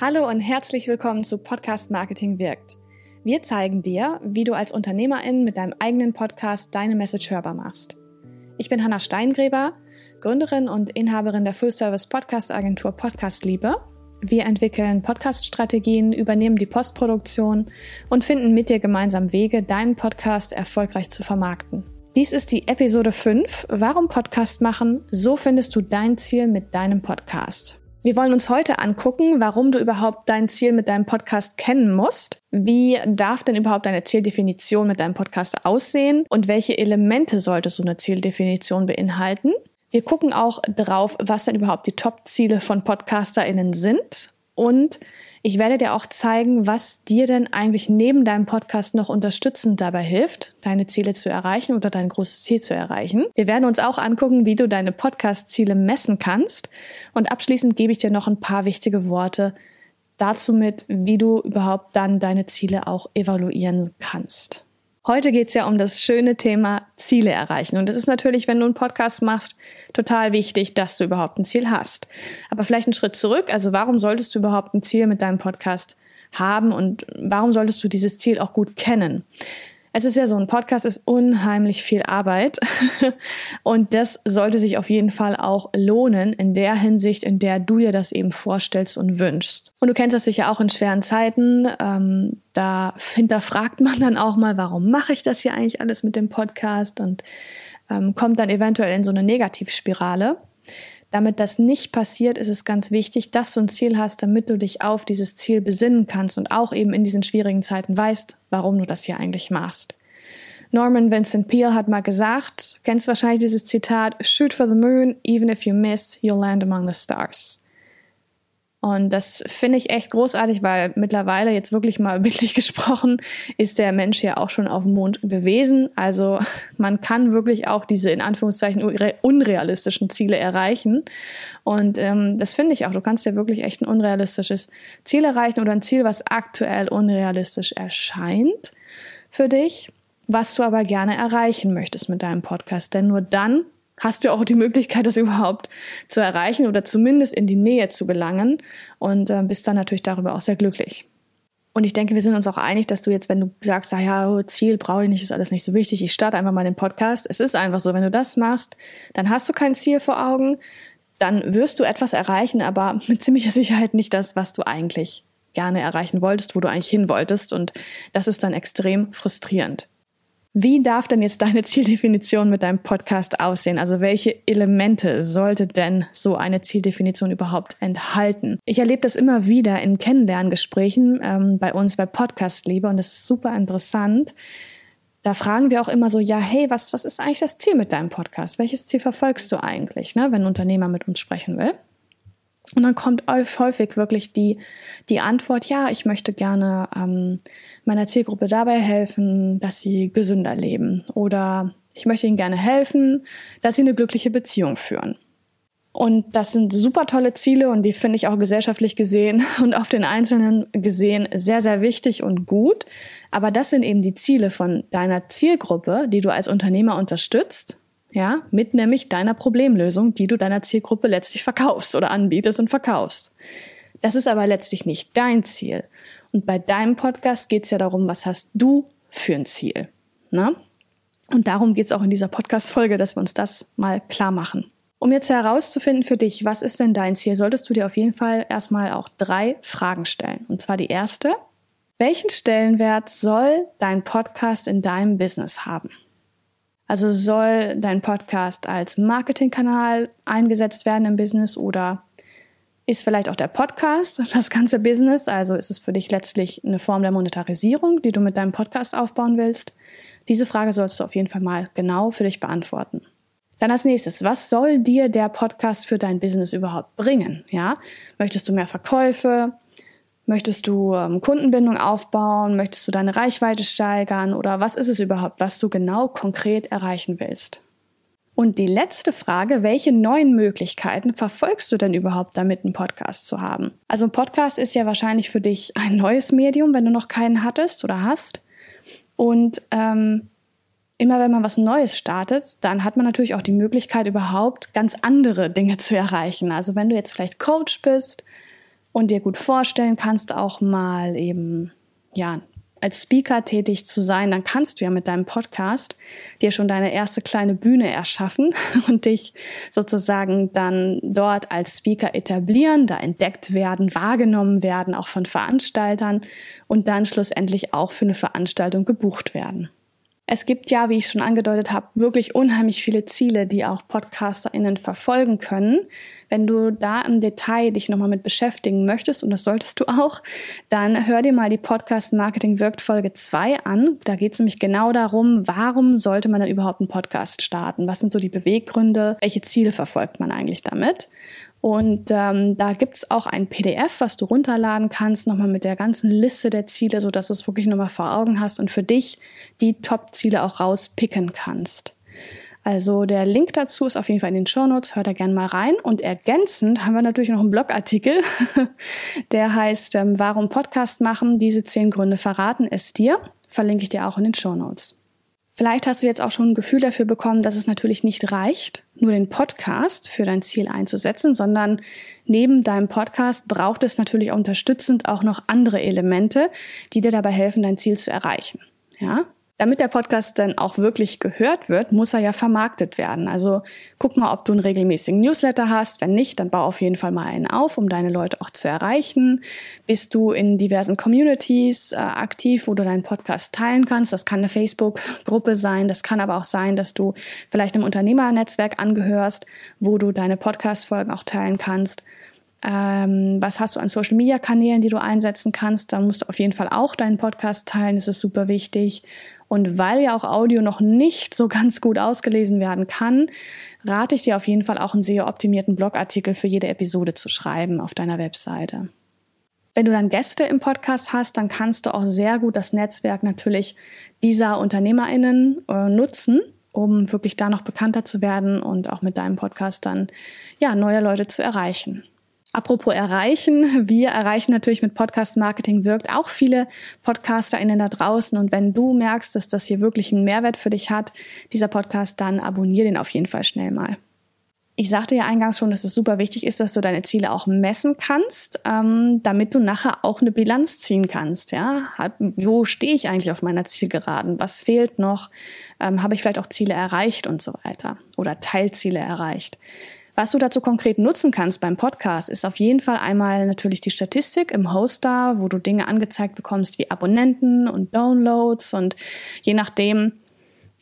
Hallo und herzlich willkommen zu Podcast Marketing wirkt. Wir zeigen dir, wie du als Unternehmerin mit deinem eigenen Podcast deine Message hörbar machst. Ich bin Hanna Steingräber, Gründerin und Inhaberin der Full-Service Podcast Agentur Podcast Liebe. Wir entwickeln Podcast-Strategien, übernehmen die Postproduktion und finden mit dir gemeinsam Wege, deinen Podcast erfolgreich zu vermarkten. Dies ist die Episode 5. Warum Podcast machen? So findest du dein Ziel mit deinem Podcast. Wir wollen uns heute angucken, warum du überhaupt dein Ziel mit deinem Podcast kennen musst. Wie darf denn überhaupt deine Zieldefinition mit deinem Podcast aussehen? Und welche Elemente sollte so eine Zieldefinition beinhalten? Wir gucken auch drauf, was denn überhaupt die Top-Ziele von PodcasterInnen sind und ich werde dir auch zeigen, was dir denn eigentlich neben deinem Podcast noch unterstützend dabei hilft, deine Ziele zu erreichen oder dein großes Ziel zu erreichen. Wir werden uns auch angucken, wie du deine Podcast-Ziele messen kannst. Und abschließend gebe ich dir noch ein paar wichtige Worte dazu mit, wie du überhaupt dann deine Ziele auch evaluieren kannst. Heute geht es ja um das schöne Thema Ziele erreichen. Und es ist natürlich, wenn du einen Podcast machst, total wichtig, dass du überhaupt ein Ziel hast. Aber vielleicht einen Schritt zurück. Also warum solltest du überhaupt ein Ziel mit deinem Podcast haben und warum solltest du dieses Ziel auch gut kennen? Es ist ja so, ein Podcast ist unheimlich viel Arbeit und das sollte sich auf jeden Fall auch lohnen in der Hinsicht, in der du dir das eben vorstellst und wünschst. Und du kennst das sicher auch in schweren Zeiten. Ähm, da hinterfragt man dann auch mal, warum mache ich das hier eigentlich alles mit dem Podcast und ähm, kommt dann eventuell in so eine Negativspirale. Damit das nicht passiert, ist es ganz wichtig, dass du ein Ziel hast, damit du dich auf dieses Ziel besinnen kannst und auch eben in diesen schwierigen Zeiten weißt, warum du das hier eigentlich machst. Norman Vincent Peale hat mal gesagt, kennst wahrscheinlich dieses Zitat, Shoot for the moon, even if you miss, you'll land among the stars. Und das finde ich echt großartig, weil mittlerweile jetzt wirklich mal bildlich gesprochen ist der Mensch ja auch schon auf dem Mond gewesen. Also man kann wirklich auch diese in Anführungszeichen unrealistischen Ziele erreichen. Und ähm, das finde ich auch. Du kannst ja wirklich echt ein unrealistisches Ziel erreichen oder ein Ziel, was aktuell unrealistisch erscheint für dich, was du aber gerne erreichen möchtest mit deinem Podcast. Denn nur dann hast du auch die Möglichkeit, das überhaupt zu erreichen oder zumindest in die Nähe zu gelangen und äh, bist dann natürlich darüber auch sehr glücklich. Und ich denke, wir sind uns auch einig, dass du jetzt, wenn du sagst, ah ja, Ziel brauche ich nicht, ist alles nicht so wichtig, ich starte einfach mal den Podcast. Es ist einfach so, wenn du das machst, dann hast du kein Ziel vor Augen, dann wirst du etwas erreichen, aber mit ziemlicher Sicherheit nicht das, was du eigentlich gerne erreichen wolltest, wo du eigentlich hin wolltest. Und das ist dann extrem frustrierend. Wie darf denn jetzt deine Zieldefinition mit deinem Podcast aussehen? Also welche Elemente sollte denn so eine Zieldefinition überhaupt enthalten? Ich erlebe das immer wieder in Kennenlerngesprächen ähm, bei uns bei Podcast Liebe und das ist super interessant. Da fragen wir auch immer so, ja, hey, was, was ist eigentlich das Ziel mit deinem Podcast? Welches Ziel verfolgst du eigentlich, ne, wenn ein Unternehmer mit uns sprechen will? Und dann kommt häufig wirklich die, die Antwort, ja, ich möchte gerne ähm, meiner Zielgruppe dabei helfen, dass sie gesünder leben. Oder ich möchte ihnen gerne helfen, dass sie eine glückliche Beziehung führen. Und das sind super tolle Ziele und die finde ich auch gesellschaftlich gesehen und auf den Einzelnen gesehen sehr, sehr wichtig und gut. Aber das sind eben die Ziele von deiner Zielgruppe, die du als Unternehmer unterstützt ja, mit nämlich deiner Problemlösung, die du deiner Zielgruppe letztlich verkaufst oder anbietest und verkaufst. Das ist aber letztlich nicht dein Ziel. Und bei deinem Podcast geht es ja darum, was hast du für ein Ziel. Ne? Und darum geht es auch in dieser Podcast-Folge, dass wir uns das mal klar machen. Um jetzt herauszufinden für dich, was ist denn dein Ziel, solltest du dir auf jeden Fall erstmal auch drei Fragen stellen. Und zwar die erste, welchen Stellenwert soll dein Podcast in deinem Business haben? Also soll dein Podcast als Marketingkanal eingesetzt werden im Business oder ist vielleicht auch der Podcast das ganze Business? Also ist es für dich letztlich eine Form der Monetarisierung, die du mit deinem Podcast aufbauen willst? Diese Frage sollst du auf jeden Fall mal genau für dich beantworten. Dann als nächstes, was soll dir der Podcast für dein Business überhaupt bringen? Ja, möchtest du mehr Verkäufe? Möchtest du ähm, Kundenbindung aufbauen? Möchtest du deine Reichweite steigern? Oder was ist es überhaupt, was du genau konkret erreichen willst? Und die letzte Frage, welche neuen Möglichkeiten verfolgst du denn überhaupt damit, einen Podcast zu haben? Also ein Podcast ist ja wahrscheinlich für dich ein neues Medium, wenn du noch keinen hattest oder hast. Und ähm, immer wenn man was Neues startet, dann hat man natürlich auch die Möglichkeit, überhaupt ganz andere Dinge zu erreichen. Also wenn du jetzt vielleicht Coach bist, und dir gut vorstellen kannst, auch mal eben, ja, als Speaker tätig zu sein, dann kannst du ja mit deinem Podcast dir schon deine erste kleine Bühne erschaffen und dich sozusagen dann dort als Speaker etablieren, da entdeckt werden, wahrgenommen werden, auch von Veranstaltern und dann schlussendlich auch für eine Veranstaltung gebucht werden. Es gibt ja, wie ich schon angedeutet habe, wirklich unheimlich viele Ziele, die auch PodcasterInnen verfolgen können. Wenn du da im Detail dich nochmal mit beschäftigen möchtest, und das solltest du auch, dann hör dir mal die Podcast Marketing wirkt Folge 2 an. Da geht es nämlich genau darum, warum sollte man dann überhaupt einen Podcast starten? Was sind so die Beweggründe? Welche Ziele verfolgt man eigentlich damit? Und ähm, da gibt's auch ein PDF, was du runterladen kannst, nochmal mit der ganzen Liste der Ziele, so dass du es wirklich nochmal vor Augen hast und für dich die Top-Ziele auch rauspicken kannst. Also der Link dazu ist auf jeden Fall in den Show Notes. Hört da gerne mal rein. Und ergänzend haben wir natürlich noch einen Blogartikel, der heißt ähm, Warum Podcast machen? Diese zehn Gründe verraten es dir. Verlinke ich dir auch in den Show Notes. Vielleicht hast du jetzt auch schon ein Gefühl dafür bekommen, dass es natürlich nicht reicht, nur den Podcast für dein Ziel einzusetzen, sondern neben deinem Podcast braucht es natürlich unterstützend auch noch andere Elemente, die dir dabei helfen, dein Ziel zu erreichen. Ja? Damit der Podcast dann auch wirklich gehört wird, muss er ja vermarktet werden. Also guck mal, ob du einen regelmäßigen Newsletter hast. Wenn nicht, dann bau auf jeden Fall mal einen auf, um deine Leute auch zu erreichen. Bist du in diversen Communities äh, aktiv, wo du deinen Podcast teilen kannst? Das kann eine Facebook-Gruppe sein. Das kann aber auch sein, dass du vielleicht einem Unternehmernetzwerk angehörst, wo du deine Podcast-Folgen auch teilen kannst. Ähm, was hast du an Social Media Kanälen, die du einsetzen kannst? Da musst du auf jeden Fall auch deinen Podcast teilen. Das ist super wichtig. Und weil ja auch Audio noch nicht so ganz gut ausgelesen werden kann, rate ich dir auf jeden Fall auch einen SEO-optimierten Blogartikel für jede Episode zu schreiben auf deiner Webseite. Wenn du dann Gäste im Podcast hast, dann kannst du auch sehr gut das Netzwerk natürlich dieser UnternehmerInnen äh, nutzen, um wirklich da noch bekannter zu werden und auch mit deinem Podcast dann, ja, neue Leute zu erreichen. Apropos erreichen, wir erreichen natürlich mit Podcast Marketing wirkt auch viele PodcasterInnen da draußen. Und wenn du merkst, dass das hier wirklich einen Mehrwert für dich hat, dieser Podcast, dann abonnier den auf jeden Fall schnell mal. Ich sagte ja eingangs schon, dass es super wichtig ist, dass du deine Ziele auch messen kannst, ähm, damit du nachher auch eine Bilanz ziehen kannst. Ja, wo stehe ich eigentlich auf meiner Zielgeraden? Was fehlt noch? Ähm, Habe ich vielleicht auch Ziele erreicht und so weiter oder Teilziele erreicht? Was du dazu konkret nutzen kannst beim Podcast, ist auf jeden Fall einmal natürlich die Statistik im Hoster, wo du Dinge angezeigt bekommst wie Abonnenten und Downloads und je nachdem,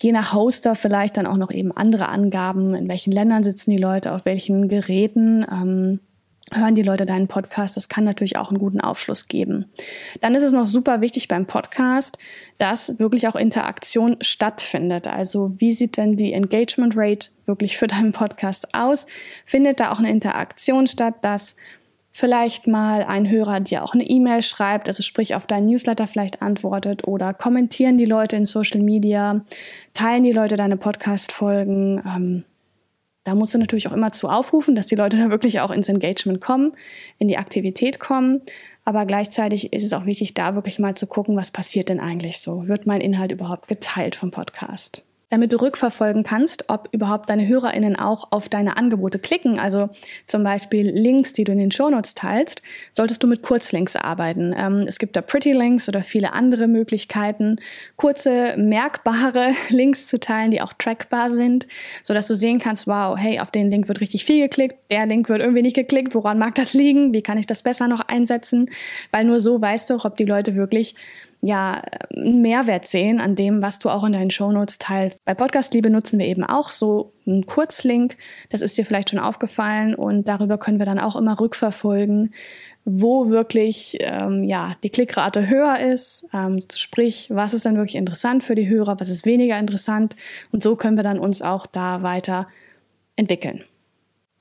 je nach Hoster vielleicht dann auch noch eben andere Angaben, in welchen Ländern sitzen die Leute, auf welchen Geräten. Ähm, hören die Leute deinen Podcast. Das kann natürlich auch einen guten Aufschluss geben. Dann ist es noch super wichtig beim Podcast, dass wirklich auch Interaktion stattfindet. Also wie sieht denn die Engagement Rate wirklich für deinen Podcast aus? Findet da auch eine Interaktion statt, dass vielleicht mal ein Hörer dir auch eine E-Mail schreibt, also sprich auf deinen Newsletter vielleicht antwortet oder kommentieren die Leute in Social Media, teilen die Leute deine Podcast-Folgen, ähm, da musst du natürlich auch immer zu aufrufen, dass die Leute da wirklich auch ins Engagement kommen, in die Aktivität kommen. Aber gleichzeitig ist es auch wichtig, da wirklich mal zu gucken, was passiert denn eigentlich so? Wird mein Inhalt überhaupt geteilt vom Podcast? Damit du rückverfolgen kannst, ob überhaupt deine HörerInnen auch auf deine Angebote klicken. Also zum Beispiel Links, die du in den Shownotes teilst, solltest du mit Kurzlinks arbeiten. Ähm, es gibt da Pretty Links oder viele andere Möglichkeiten, kurze, merkbare Links zu teilen, die auch trackbar sind, so dass du sehen kannst, wow, hey, auf den Link wird richtig viel geklickt, der Link wird irgendwie nicht geklickt, woran mag das liegen? Wie kann ich das besser noch einsetzen? Weil nur so weißt du auch, ob die Leute wirklich ja, einen Mehrwert sehen an dem, was du auch in deinen Shownotes teilst. Bei Podcast Liebe nutzen wir eben auch so einen Kurzlink. Das ist dir vielleicht schon aufgefallen und darüber können wir dann auch immer rückverfolgen, wo wirklich ähm, ja die Klickrate höher ist. Ähm, sprich, was ist dann wirklich interessant für die Hörer, was ist weniger interessant und so können wir dann uns auch da weiter entwickeln.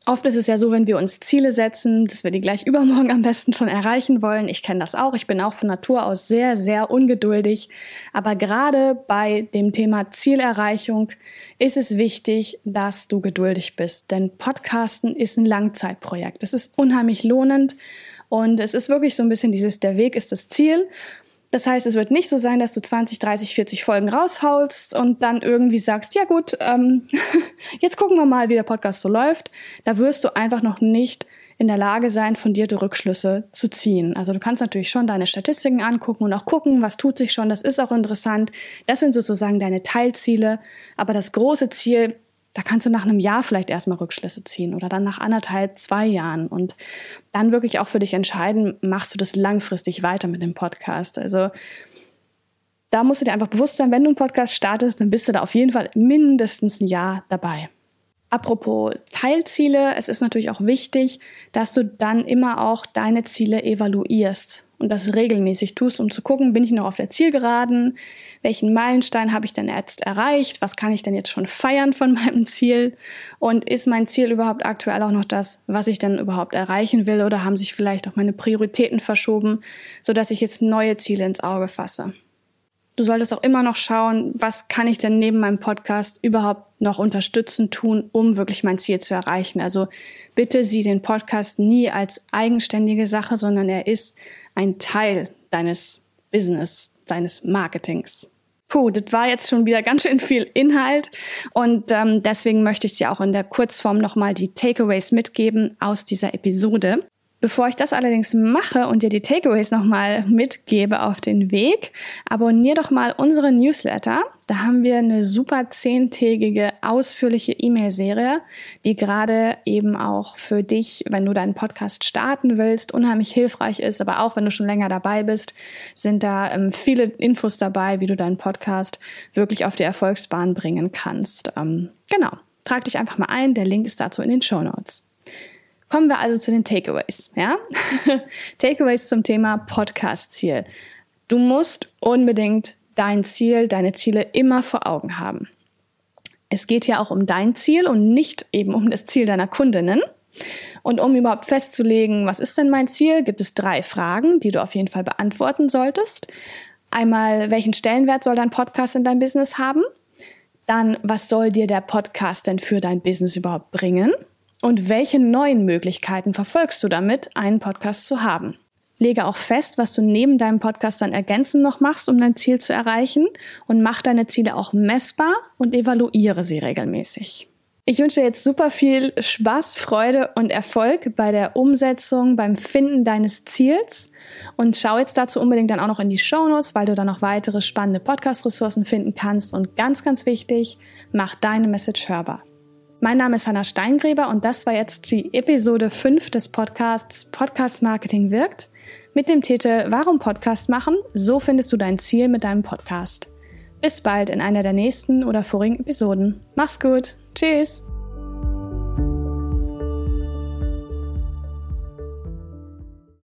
Oft ist es ja so, wenn wir uns Ziele setzen, dass wir die gleich übermorgen am besten schon erreichen wollen. Ich kenne das auch. Ich bin auch von Natur aus sehr, sehr ungeduldig. Aber gerade bei dem Thema Zielerreichung ist es wichtig, dass du geduldig bist. Denn Podcasten ist ein Langzeitprojekt. Es ist unheimlich lohnend. Und es ist wirklich so ein bisschen dieses, der Weg ist das Ziel. Das heißt, es wird nicht so sein, dass du 20, 30, 40 Folgen raushaust und dann irgendwie sagst, ja gut, ähm, jetzt gucken wir mal, wie der Podcast so läuft. Da wirst du einfach noch nicht in der Lage sein, fundierte Rückschlüsse zu ziehen. Also du kannst natürlich schon deine Statistiken angucken und auch gucken, was tut sich schon. Das ist auch interessant. Das sind sozusagen deine Teilziele. Aber das große Ziel, da kannst du nach einem Jahr vielleicht erstmal Rückschlüsse ziehen oder dann nach anderthalb, zwei Jahren und dann wirklich auch für dich entscheiden, machst du das langfristig weiter mit dem Podcast. Also da musst du dir einfach bewusst sein, wenn du einen Podcast startest, dann bist du da auf jeden Fall mindestens ein Jahr dabei. Apropos Teilziele, es ist natürlich auch wichtig, dass du dann immer auch deine Ziele evaluierst und das regelmäßig tust, um zu gucken, bin ich noch auf der Zielgeraden? Welchen Meilenstein habe ich denn jetzt erreicht? Was kann ich denn jetzt schon feiern von meinem Ziel? Und ist mein Ziel überhaupt aktuell auch noch das, was ich denn überhaupt erreichen will? Oder haben sich vielleicht auch meine Prioritäten verschoben, sodass ich jetzt neue Ziele ins Auge fasse? Du solltest auch immer noch schauen, was kann ich denn neben meinem Podcast überhaupt noch unterstützen tun, um wirklich mein Ziel zu erreichen. Also bitte sieh den Podcast nie als eigenständige Sache, sondern er ist ein Teil deines Business, deines Marketings. Puh, das war jetzt schon wieder ganz schön viel Inhalt und ähm, deswegen möchte ich dir auch in der Kurzform nochmal die Takeaways mitgeben aus dieser Episode. Bevor ich das allerdings mache und dir die Takeaways nochmal mitgebe auf den Weg, abonnier doch mal unsere Newsletter. Da haben wir eine super zehntägige, ausführliche E-Mail-Serie, die gerade eben auch für dich, wenn du deinen Podcast starten willst, unheimlich hilfreich ist. Aber auch wenn du schon länger dabei bist, sind da ähm, viele Infos dabei, wie du deinen Podcast wirklich auf die Erfolgsbahn bringen kannst. Ähm, genau. Trag dich einfach mal ein. Der Link ist dazu in den Show Notes. Kommen wir also zu den Takeaways, ja? Takeaways zum Thema Podcast-Ziel. Du musst unbedingt dein Ziel, deine Ziele immer vor Augen haben. Es geht ja auch um dein Ziel und nicht eben um das Ziel deiner Kundinnen. Und um überhaupt festzulegen, was ist denn mein Ziel, gibt es drei Fragen, die du auf jeden Fall beantworten solltest. Einmal, welchen Stellenwert soll dein Podcast in deinem Business haben? Dann, was soll dir der Podcast denn für dein Business überhaupt bringen? Und welche neuen Möglichkeiten verfolgst du damit, einen Podcast zu haben? Lege auch fest, was du neben deinem Podcast dann ergänzend noch machst, um dein Ziel zu erreichen und mach deine Ziele auch messbar und evaluiere sie regelmäßig. Ich wünsche dir jetzt super viel Spaß, Freude und Erfolg bei der Umsetzung, beim Finden deines Ziels und schau jetzt dazu unbedingt dann auch noch in die Show Notes, weil du da noch weitere spannende Podcast-Ressourcen finden kannst und ganz, ganz wichtig, mach deine Message hörbar. Mein Name ist Hanna Steingräber und das war jetzt die Episode 5 des Podcasts Podcast Marketing wirkt mit dem Titel Warum Podcast machen? So findest du dein Ziel mit deinem Podcast. Bis bald in einer der nächsten oder vorigen Episoden. Mach's gut. Tschüss.